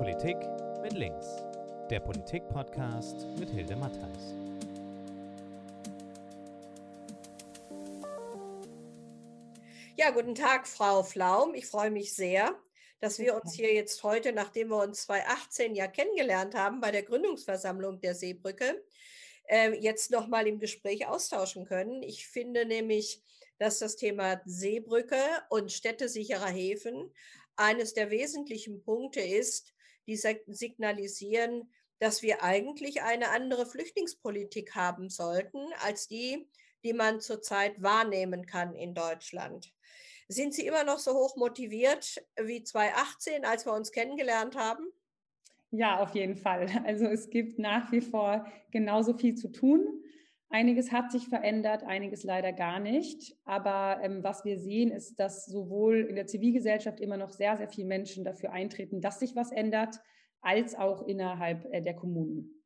Politik mit links. Der Politik-Podcast mit Hilde Mattheis. Ja, guten Tag, Frau Flaum. Ich freue mich sehr, dass wir uns hier jetzt heute, nachdem wir uns 2018 ja kennengelernt haben bei der Gründungsversammlung der Seebrücke, äh, jetzt nochmal im Gespräch austauschen können. Ich finde nämlich, dass das Thema Seebrücke und städtesicherer Häfen eines der wesentlichen Punkte ist, die signalisieren, dass wir eigentlich eine andere Flüchtlingspolitik haben sollten als die, die man zurzeit wahrnehmen kann in Deutschland. Sind Sie immer noch so hoch motiviert wie 2018, als wir uns kennengelernt haben? Ja, auf jeden Fall. Also es gibt nach wie vor genauso viel zu tun. Einiges hat sich verändert, einiges leider gar nicht. Aber ähm, was wir sehen, ist, dass sowohl in der Zivilgesellschaft immer noch sehr, sehr viele Menschen dafür eintreten, dass sich was ändert, als auch innerhalb äh, der Kommunen.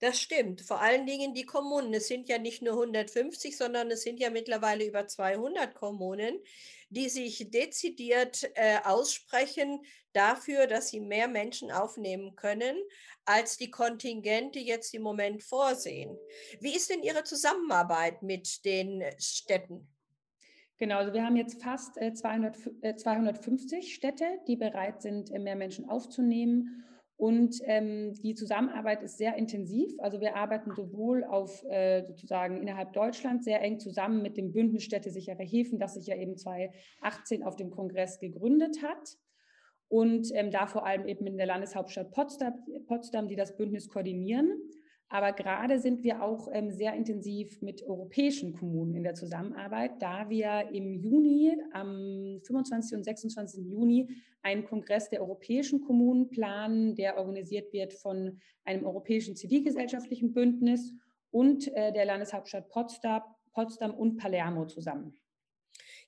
Das stimmt. Vor allen Dingen die Kommunen. Es sind ja nicht nur 150, sondern es sind ja mittlerweile über 200 Kommunen, die sich dezidiert äh, aussprechen dafür, dass sie mehr Menschen aufnehmen können, als die Kontingente jetzt im Moment vorsehen. Wie ist denn Ihre Zusammenarbeit mit den Städten? Genau, also wir haben jetzt fast 200, äh, 250 äh, Städte, die bereit sind, äh, mehr Menschen aufzunehmen. Und ähm, die Zusammenarbeit ist sehr intensiv. Also wir arbeiten sowohl auf äh, sozusagen innerhalb Deutschlands sehr eng zusammen mit dem Bündnis Städte sichere Häfen, das sich ja eben 2018 auf dem Kongress gegründet hat. Und ähm, da vor allem eben in der Landeshauptstadt Potsdam, Potsdam, die das Bündnis koordinieren. Aber gerade sind wir auch ähm, sehr intensiv mit europäischen Kommunen in der Zusammenarbeit, da wir im Juni, am 25. und 26. Juni, einen Kongress der europäischen Kommunen planen, der organisiert wird von einem europäischen zivilgesellschaftlichen Bündnis und äh, der Landeshauptstadt Potsdam, Potsdam und Palermo zusammen.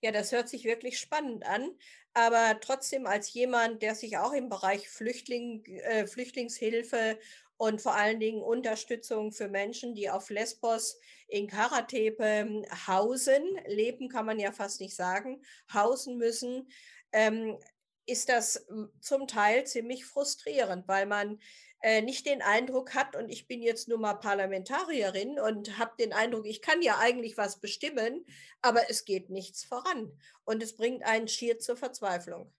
Ja, das hört sich wirklich spannend an. Aber trotzdem als jemand, der sich auch im Bereich Flüchtling, äh, Flüchtlingshilfe und vor allen Dingen Unterstützung für Menschen, die auf Lesbos in Karatepe hm, hausen, leben kann man ja fast nicht sagen, hausen müssen, ähm, ist das hm, zum Teil ziemlich frustrierend, weil man äh, nicht den Eindruck hat, und ich bin jetzt nur mal Parlamentarierin und habe den Eindruck, ich kann ja eigentlich was bestimmen, aber es geht nichts voran und es bringt einen schier zur Verzweiflung.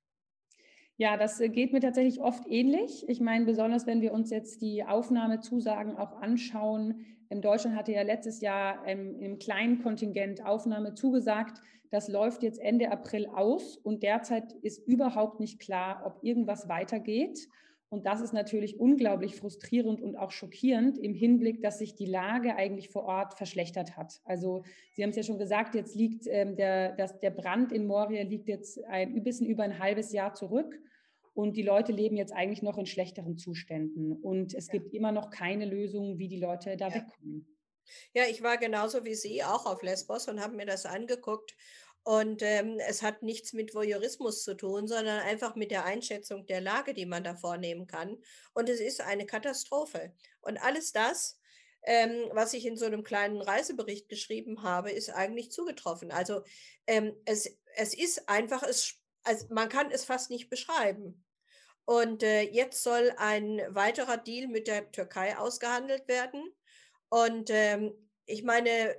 Ja, das äh, geht mir tatsächlich oft ähnlich. Ich meine, besonders wenn wir uns jetzt die Aufnahmezusagen auch anschauen. In Deutschland hatte ja letztes Jahr ähm, im kleinen Kontingent Aufnahme zugesagt. Das läuft jetzt Ende April aus und derzeit ist überhaupt nicht klar, ob irgendwas weitergeht. Und das ist natürlich unglaublich frustrierend und auch schockierend im Hinblick, dass sich die Lage eigentlich vor Ort verschlechtert hat. Also Sie haben es ja schon gesagt, jetzt liegt ähm, der, das, der Brand in Moria liegt jetzt ein bisschen über ein halbes Jahr zurück. Und die Leute leben jetzt eigentlich noch in schlechteren Zuständen. Und es ja. gibt immer noch keine Lösung, wie die Leute da ja. wegkommen. Ja, ich war genauso wie Sie auch auf Lesbos und habe mir das angeguckt. Und ähm, es hat nichts mit Voyeurismus zu tun, sondern einfach mit der Einschätzung der Lage, die man da vornehmen kann. Und es ist eine Katastrophe. Und alles das, ähm, was ich in so einem kleinen Reisebericht geschrieben habe, ist eigentlich zugetroffen. Also ähm, es, es ist einfach, es, also man kann es fast nicht beschreiben. Und äh, jetzt soll ein weiterer Deal mit der Türkei ausgehandelt werden. Und ähm, ich meine,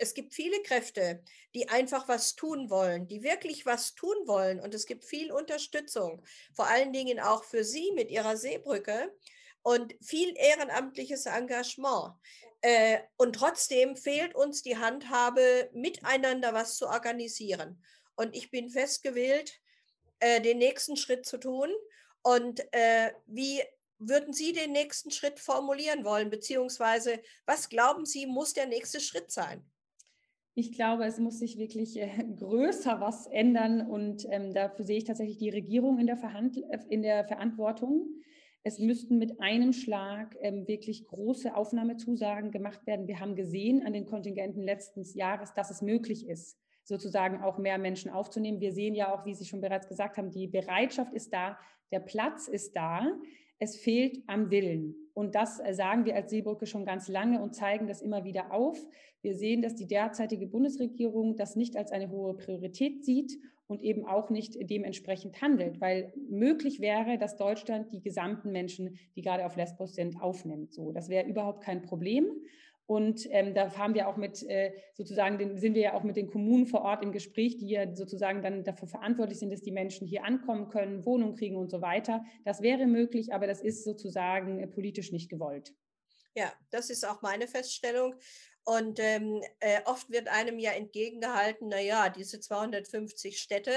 es gibt viele Kräfte, die einfach was tun wollen, die wirklich was tun wollen. Und es gibt viel Unterstützung, vor allen Dingen auch für Sie mit Ihrer Seebrücke und viel ehrenamtliches Engagement. Äh, und trotzdem fehlt uns die Handhabe, miteinander was zu organisieren. Und ich bin festgewillt, äh, den nächsten Schritt zu tun. Und äh, wie würden Sie den nächsten Schritt formulieren wollen? Beziehungsweise, was glauben Sie, muss der nächste Schritt sein? Ich glaube, es muss sich wirklich äh, größer was ändern und ähm, dafür sehe ich tatsächlich die Regierung in der, Verhandl äh, in der Verantwortung. Es müssten mit einem Schlag ähm, wirklich große Aufnahmezusagen gemacht werden. Wir haben gesehen an den Kontingenten letzten Jahres, dass es möglich ist, sozusagen auch mehr Menschen aufzunehmen. Wir sehen ja auch, wie Sie schon bereits gesagt haben, die Bereitschaft ist da, der Platz ist da. Es fehlt am Willen. Und das äh, sagen wir als Seebrücke schon ganz lange und zeigen das immer wieder auf. Wir sehen, dass die derzeitige Bundesregierung das nicht als eine hohe Priorität sieht und eben auch nicht dementsprechend handelt, weil möglich wäre, dass Deutschland die gesamten Menschen, die gerade auf Lesbos sind, aufnimmt. So, das wäre überhaupt kein Problem. Und ähm, da haben wir auch mit äh, sozusagen, den, sind wir ja auch mit den Kommunen vor Ort im Gespräch, die ja sozusagen dann dafür verantwortlich sind, dass die Menschen hier ankommen können, Wohnung kriegen und so weiter. Das wäre möglich, aber das ist sozusagen äh, politisch nicht gewollt. Ja, das ist auch meine Feststellung. Und ähm, äh, oft wird einem ja entgegengehalten, naja, diese 250 Städte,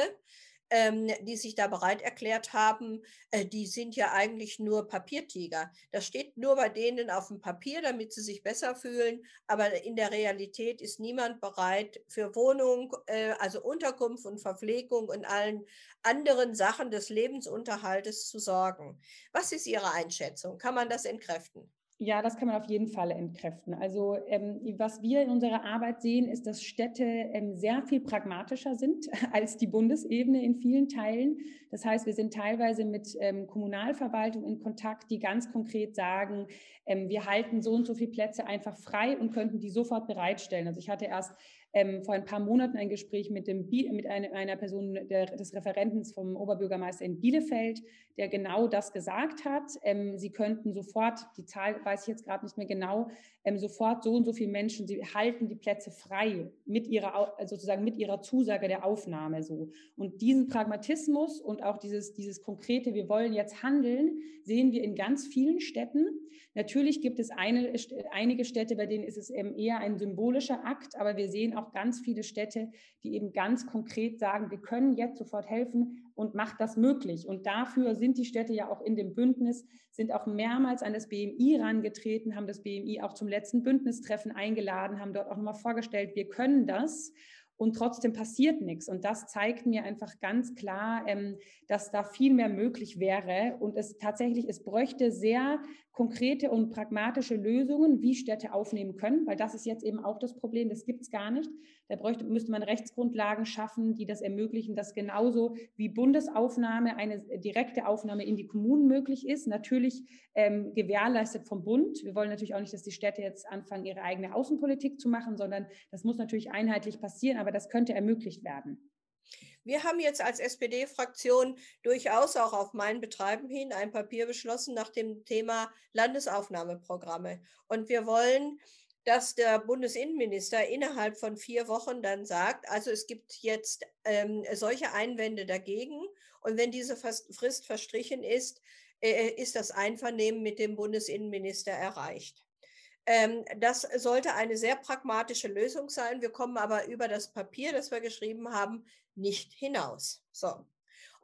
ähm, die sich da bereit erklärt haben, äh, die sind ja eigentlich nur Papiertiger. Das steht nur bei denen auf dem Papier, damit sie sich besser fühlen. Aber in der Realität ist niemand bereit, für Wohnung, äh, also Unterkunft und Verpflegung und allen anderen Sachen des Lebensunterhaltes zu sorgen. Was ist Ihre Einschätzung? Kann man das entkräften? Ja, das kann man auf jeden Fall entkräften. Also ähm, was wir in unserer Arbeit sehen, ist, dass Städte ähm, sehr viel pragmatischer sind als die Bundesebene in vielen Teilen. Das heißt, wir sind teilweise mit ähm, Kommunalverwaltung in Kontakt, die ganz konkret sagen, ähm, wir halten so und so viele Plätze einfach frei und könnten die sofort bereitstellen. Also ich hatte erst ähm, vor ein paar Monaten ein Gespräch mit, dem, mit einer, Person der, des Referentens vom Oberbürgermeister in Bielefeld, der genau das gesagt hat. Ähm, sie könnten sofort, die Zahl weiß ich jetzt gerade nicht mehr genau, ähm, sofort so und so viele Menschen, sie halten die Plätze frei mit ihrer, sozusagen mit ihrer Zusage der Aufnahme so. Und diesen Pragmatismus und auch dieses, dieses konkrete, wir wollen jetzt handeln, sehen wir in ganz vielen Städten. Natürlich gibt es eine, einige Städte, bei denen ist es eben eher ein symbolischer Akt, aber wir sehen auch ganz viele Städte, die eben ganz konkret sagen, wir können jetzt sofort helfen und macht das möglich. Und dafür sind die Städte ja auch in dem Bündnis, sind auch mehrmals an das BMI rangetreten, haben das BMI auch zum letzten Bündnistreffen eingeladen, haben dort auch nochmal vorgestellt, wir können das und trotzdem passiert nichts. Und das zeigt mir einfach ganz klar, ähm, dass da viel mehr möglich wäre. Und es tatsächlich, es bräuchte sehr konkrete und pragmatische Lösungen, wie Städte aufnehmen können, weil das ist jetzt eben auch das Problem, das gibt es gar nicht. Da bräuchte, müsste man Rechtsgrundlagen schaffen, die das ermöglichen, dass genauso wie Bundesaufnahme eine direkte Aufnahme in die Kommunen möglich ist, natürlich ähm, gewährleistet vom Bund. Wir wollen natürlich auch nicht, dass die Städte jetzt anfangen, ihre eigene Außenpolitik zu machen, sondern das muss natürlich einheitlich passieren, aber das könnte ermöglicht werden. Wir haben jetzt als SPD-Fraktion durchaus auch auf mein Betreiben hin ein Papier beschlossen nach dem Thema Landesaufnahmeprogramme. Und wir wollen, dass der Bundesinnenminister innerhalb von vier Wochen dann sagt, also es gibt jetzt ähm, solche Einwände dagegen. Und wenn diese Frist verstrichen ist, äh, ist das Einvernehmen mit dem Bundesinnenminister erreicht. Ähm, das sollte eine sehr pragmatische Lösung sein. Wir kommen aber über das Papier, das wir geschrieben haben, nicht hinaus. So.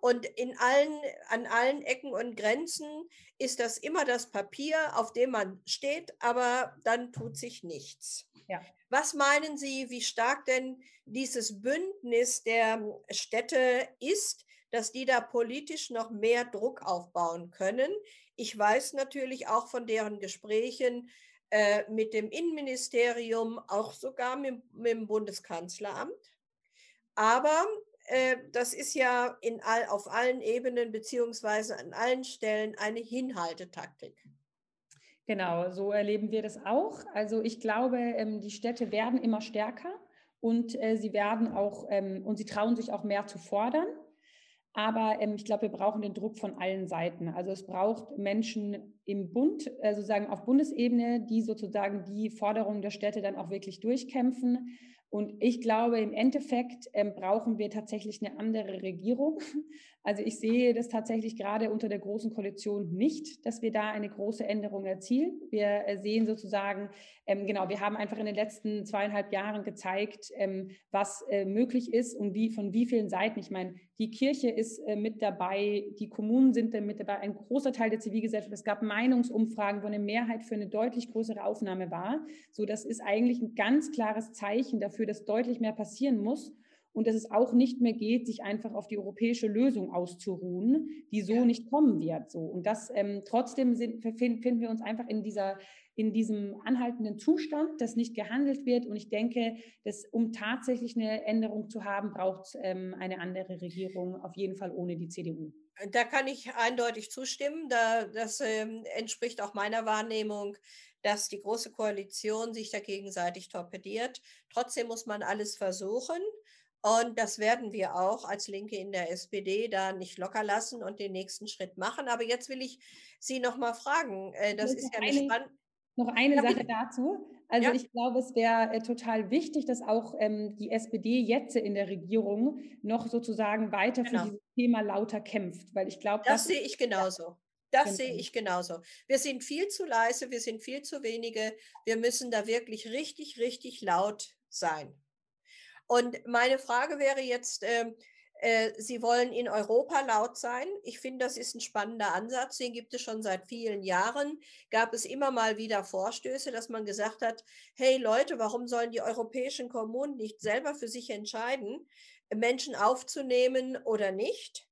Und in allen, an allen Ecken und Grenzen ist das immer das Papier, auf dem man steht, aber dann tut sich nichts. Ja. Was meinen Sie, wie stark denn dieses Bündnis der Städte ist, dass die da politisch noch mehr Druck aufbauen können? Ich weiß natürlich auch von deren Gesprächen äh, mit dem Innenministerium, auch sogar mit, mit dem Bundeskanzleramt. Aber das ist ja in all, auf allen Ebenen beziehungsweise an allen Stellen eine Hinhaltetaktik. Genau, so erleben wir das auch. Also ich glaube, ähm, die Städte werden immer stärker und äh, sie werden auch ähm, und sie trauen sich auch mehr zu fordern. Aber ähm, ich glaube, wir brauchen den Druck von allen Seiten. Also es braucht Menschen im Bund, also sagen auf Bundesebene, die sozusagen die Forderungen der Städte dann auch wirklich durchkämpfen. Und ich glaube, im Endeffekt ähm, brauchen wir tatsächlich eine andere Regierung. Also ich sehe das tatsächlich gerade unter der Großen Koalition nicht, dass wir da eine große Änderung erzielen. Wir äh, sehen sozusagen, ähm, genau, wir haben einfach in den letzten zweieinhalb Jahren gezeigt, ähm, was äh, möglich ist und wie von wie vielen Seiten. Ich meine, die Kirche ist äh, mit dabei, die Kommunen sind mit dabei, ein großer Teil der Zivilgesellschaft. Es gab Meinungsumfragen, wo eine Mehrheit für eine deutlich größere Aufnahme war. So, das ist eigentlich ein ganz klares Zeichen dafür, dass deutlich mehr passieren muss und dass es auch nicht mehr geht, sich einfach auf die europäische Lösung auszuruhen, die so ja. nicht kommen wird. So. Und das ähm, trotzdem sind, finden wir uns einfach in dieser in diesem anhaltenden Zustand, dass nicht gehandelt wird. Und ich denke, dass um tatsächlich eine Änderung zu haben, braucht es ähm, eine andere Regierung, auf jeden Fall ohne die CDU. Da kann ich eindeutig zustimmen. Da, das ähm, entspricht auch meiner Wahrnehmung, dass die Große Koalition sich da gegenseitig torpediert. Trotzdem muss man alles versuchen. Und das werden wir auch als Linke in der SPD da nicht locker lassen und den nächsten Schritt machen. Aber jetzt will ich Sie noch mal fragen. Äh, das ist ja eine spannende. Noch eine ja, Sache dazu. Also ja. ich glaube, es wäre äh, total wichtig, dass auch ähm, die SPD jetzt in der Regierung noch sozusagen weiter genau. für dieses Thema lauter kämpft, weil ich glaube, das, das sehe ich genauso. Das genau. sehe ich genauso. Wir sind viel zu leise, wir sind viel zu wenige. Wir müssen da wirklich richtig, richtig laut sein. Und meine Frage wäre jetzt, äh, Sie wollen in Europa laut sein. Ich finde, das ist ein spannender Ansatz. Den gibt es schon seit vielen Jahren. Gab es immer mal wieder Vorstöße, dass man gesagt hat, hey Leute, warum sollen die europäischen Kommunen nicht selber für sich entscheiden, Menschen aufzunehmen oder nicht?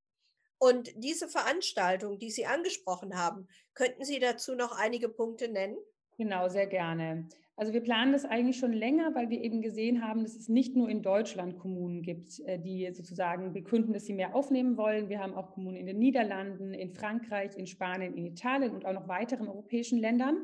Und diese Veranstaltung, die Sie angesprochen haben, könnten Sie dazu noch einige Punkte nennen? Genau, sehr gerne. Also wir planen das eigentlich schon länger, weil wir eben gesehen haben, dass es nicht nur in Deutschland Kommunen gibt, äh, die sozusagen bekünden, dass sie mehr aufnehmen wollen. Wir haben auch Kommunen in den Niederlanden, in Frankreich, in Spanien, in Italien und auch noch weiteren europäischen Ländern.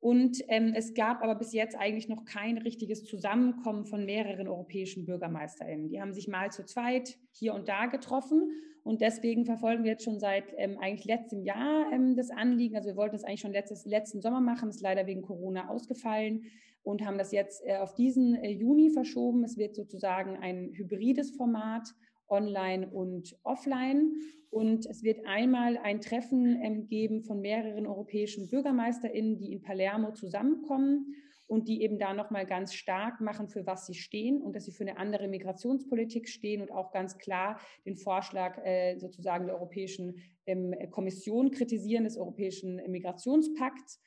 Und ähm, es gab aber bis jetzt eigentlich noch kein richtiges Zusammenkommen von mehreren europäischen BürgermeisterInnen. Die haben sich mal zu zweit hier und da getroffen und deswegen verfolgen wir jetzt schon seit ähm, eigentlich letztem Jahr ähm, das Anliegen. Also wir wollten es eigentlich schon letztes, letzten Sommer machen, ist leider wegen Corona ausgefallen und haben das jetzt äh, auf diesen äh, Juni verschoben. Es wird sozusagen ein hybrides Format, online und offline. Und es wird einmal ein Treffen ähm, geben von mehreren europäischen BürgermeisterInnen, die in Palermo zusammenkommen und die eben da nochmal ganz stark machen, für was sie stehen und dass sie für eine andere Migrationspolitik stehen und auch ganz klar den Vorschlag äh, sozusagen der Europäischen ähm, Kommission kritisieren, des Europäischen Migrationspakts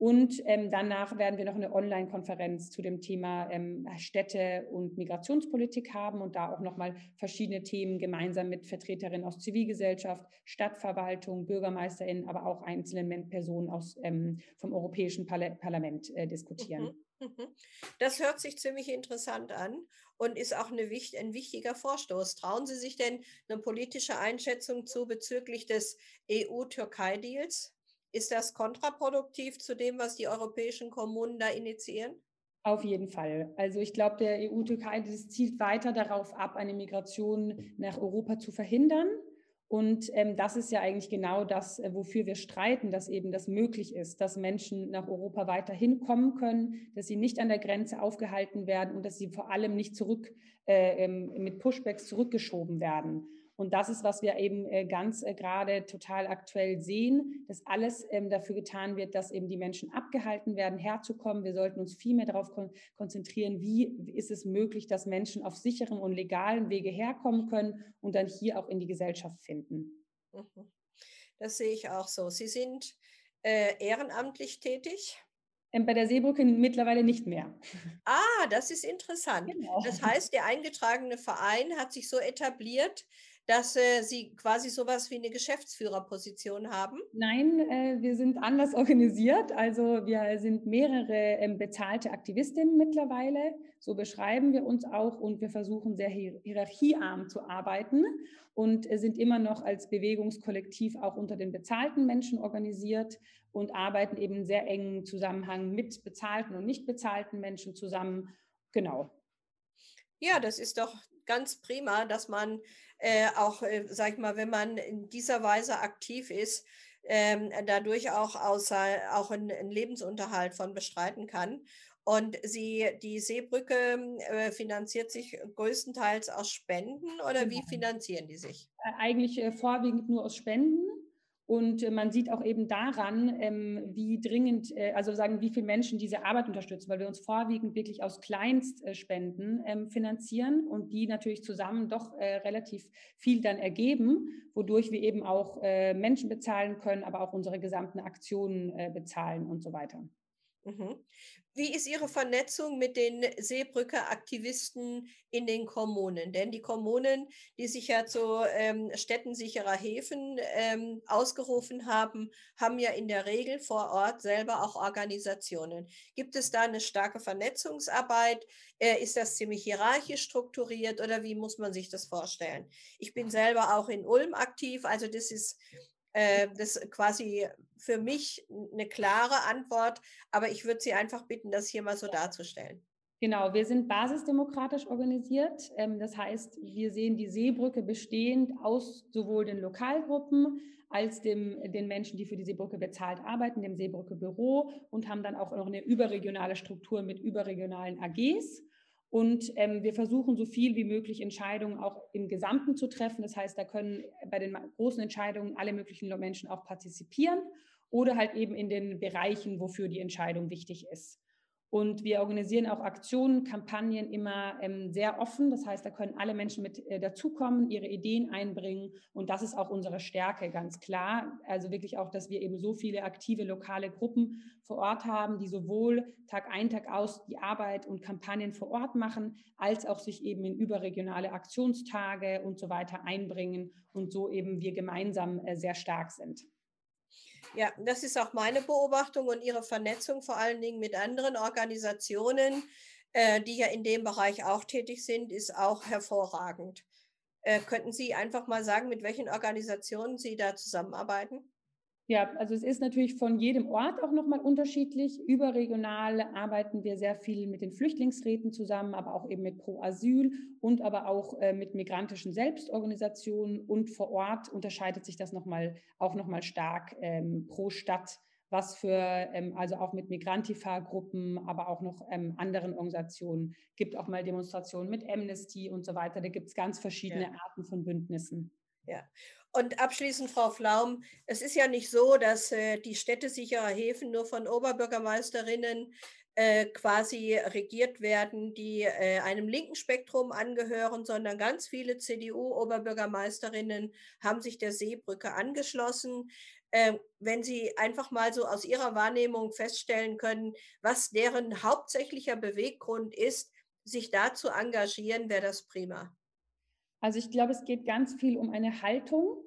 und ähm, danach werden wir noch eine Online-Konferenz zu dem Thema ähm, Städte und Migrationspolitik haben und da auch nochmal verschiedene Themen gemeinsam mit Vertreterinnen aus Zivilgesellschaft, Stadtverwaltung, BürgermeisterInnen, aber auch einzelnen Personen aus, ähm, vom Europäischen Parla Parlament äh, diskutieren. Mhm, mhm. Das hört sich ziemlich interessant an und ist auch eine, ein wichtiger Vorstoß. Trauen Sie sich denn eine politische Einschätzung zu bezüglich des EU-Türkei-Deals? Ist das kontraproduktiv zu dem, was die europäischen Kommunen da initiieren? Auf jeden Fall. Also ich glaube, der EU-Türkei, zielt weiter darauf ab, eine Migration nach Europa zu verhindern. Und ähm, das ist ja eigentlich genau das, äh, wofür wir streiten, dass eben das möglich ist, dass Menschen nach Europa weiterhin kommen können, dass sie nicht an der Grenze aufgehalten werden und dass sie vor allem nicht zurück äh, ähm, mit Pushbacks zurückgeschoben werden. Und das ist, was wir eben äh, ganz äh, gerade total aktuell sehen, dass alles ähm, dafür getan wird, dass eben die Menschen abgehalten werden, herzukommen. Wir sollten uns viel mehr darauf konzentrieren, wie ist es möglich, dass Menschen auf sicheren und legalen Wege herkommen können und dann hier auch in die Gesellschaft finden. Mhm. Das sehe ich auch so. Sie sind äh, ehrenamtlich tätig? Ähm, bei der Seebrücke mittlerweile nicht mehr. Ah, das ist interessant. Genau. Das heißt, der eingetragene Verein hat sich so etabliert, dass äh, Sie quasi sowas wie eine Geschäftsführerposition haben? Nein, äh, wir sind anders organisiert. Also wir sind mehrere ähm, bezahlte Aktivistinnen mittlerweile. So beschreiben wir uns auch und wir versuchen sehr hier hierarchiearm zu arbeiten und äh, sind immer noch als Bewegungskollektiv auch unter den bezahlten Menschen organisiert und arbeiten eben in sehr engen Zusammenhang mit bezahlten und nicht bezahlten Menschen zusammen. Genau. Ja, das ist doch ganz prima, dass man äh, auch, äh, sag ich mal, wenn man in dieser Weise aktiv ist, ähm, dadurch auch, außer, auch einen, Lebensunterhalt von bestreiten kann. Und sie, die Seebrücke äh, finanziert sich größtenteils aus Spenden oder wie genau. finanzieren die sich? Äh, eigentlich äh, vorwiegend nur aus Spenden. Und äh, man sieht auch eben daran, ähm, wie dringend, äh, also sagen, wie viele Menschen diese Arbeit unterstützen, weil wir uns vorwiegend wirklich aus Kleinstspenden ähm, finanzieren und die natürlich zusammen doch äh, relativ viel dann ergeben, wodurch wir eben auch Menschen bezahlen können, aber auch unsere gesamten Aktionen bezahlen und so weiter. Mhm. Wie ist Ihre Vernetzung mit den Seebrücke-Aktivisten in den Kommunen? Denn die Kommunen, die sich ja zu ähm, Städten Häfen ähm, ausgerufen haben, haben ja in der Regel vor Ort selber auch Organisationen. Gibt es da eine starke Vernetzungsarbeit? Äh, ist das ziemlich hierarchisch strukturiert oder wie muss man sich das vorstellen? Ich bin selber auch in Ulm aktiv, also das ist äh, das quasi für mich eine klare Antwort, aber ich würde Sie einfach bitten, das hier mal so darzustellen. Genau, wir sind basisdemokratisch organisiert. Ähm, das heißt, wir sehen die Seebrücke bestehend aus sowohl den Lokalgruppen als dem, den Menschen, die für die Seebrücke bezahlt arbeiten, dem Seebrücke Büro und haben dann auch noch eine überregionale Struktur mit überregionalen AGs. Und ähm, wir versuchen so viel wie möglich Entscheidungen auch im Gesamten zu treffen. Das heißt, da können bei den großen Entscheidungen alle möglichen Menschen auch partizipieren oder halt eben in den Bereichen, wofür die Entscheidung wichtig ist. Und wir organisieren auch Aktionen, Kampagnen immer ähm, sehr offen. Das heißt, da können alle Menschen mit äh, dazukommen, ihre Ideen einbringen. Und das ist auch unsere Stärke, ganz klar. Also wirklich auch, dass wir eben so viele aktive lokale Gruppen vor Ort haben, die sowohl Tag ein, Tag aus die Arbeit und Kampagnen vor Ort machen, als auch sich eben in überregionale Aktionstage und so weiter einbringen und so eben wir gemeinsam äh, sehr stark sind. Ja, das ist auch meine Beobachtung und Ihre Vernetzung vor allen Dingen mit anderen Organisationen, äh, die ja in dem Bereich auch tätig sind, ist auch hervorragend. Äh, könnten Sie einfach mal sagen, mit welchen Organisationen Sie da zusammenarbeiten? Ja, also es ist natürlich von jedem Ort auch nochmal unterschiedlich. Überregional arbeiten wir sehr viel mit den Flüchtlingsräten zusammen, aber auch eben mit Pro Asyl und aber auch äh, mit migrantischen Selbstorganisationen. Und vor Ort unterscheidet sich das nochmal auch nochmal stark ähm, pro Stadt, was für, ähm, also auch mit Migrantifa-Gruppen, aber auch noch ähm, anderen Organisationen. Gibt auch mal Demonstrationen mit Amnesty und so weiter. Da gibt es ganz verschiedene ja. Arten von Bündnissen. Ja. Und abschließend, Frau Flaum, es ist ja nicht so, dass äh, die städtesicherer Häfen nur von Oberbürgermeisterinnen äh, quasi regiert werden, die äh, einem linken Spektrum angehören, sondern ganz viele CDU-Oberbürgermeisterinnen haben sich der Seebrücke angeschlossen. Ähm, wenn Sie einfach mal so aus Ihrer Wahrnehmung feststellen können, was deren hauptsächlicher Beweggrund ist, sich da zu engagieren, wäre das prima. Also ich glaube, es geht ganz viel um eine Haltung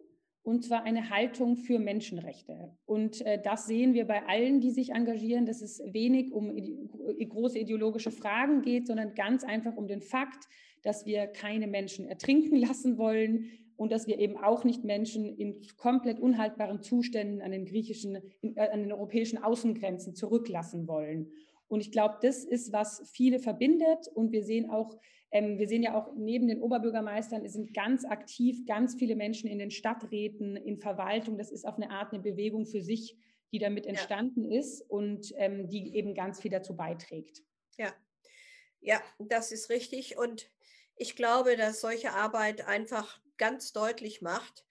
und zwar eine Haltung für Menschenrechte. Und äh, das sehen wir bei allen, die sich engagieren, dass es wenig um große ideologische Fragen geht, sondern ganz einfach um den Fakt, dass wir keine Menschen ertrinken lassen wollen und dass wir eben auch nicht Menschen in komplett unhaltbaren Zuständen an den griechischen, äh, an den europäischen Außengrenzen zurücklassen wollen. Und ich glaube, das ist, was viele verbindet. Und wir sehen auch, ähm, wir sehen ja auch neben den Oberbürgermeistern sind ganz aktiv ganz viele Menschen in den Stadträten, in Verwaltung. Das ist auf eine Art eine Bewegung für sich, die damit entstanden ja. ist und ähm, die eben ganz viel dazu beiträgt. Ja, ja, das ist richtig. Und ich glaube, dass solche Arbeit einfach ganz deutlich macht,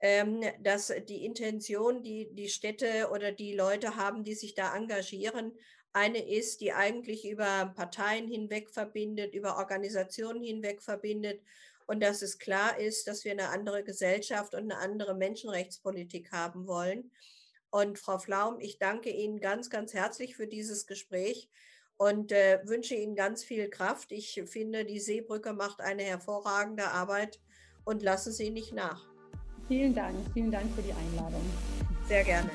ähm, dass die Intention, die die Städte oder die Leute haben, die sich da engagieren, eine ist, die eigentlich über Parteien hinweg verbindet, über Organisationen hinweg verbindet und dass es klar ist, dass wir eine andere Gesellschaft und eine andere Menschenrechtspolitik haben wollen. Und Frau Flaum, ich danke Ihnen ganz, ganz herzlich für dieses Gespräch und äh, wünsche Ihnen ganz viel Kraft. Ich finde, die Seebrücke macht eine hervorragende Arbeit und lassen Sie nicht nach. Vielen Dank, vielen Dank für die Einladung. Sehr gerne.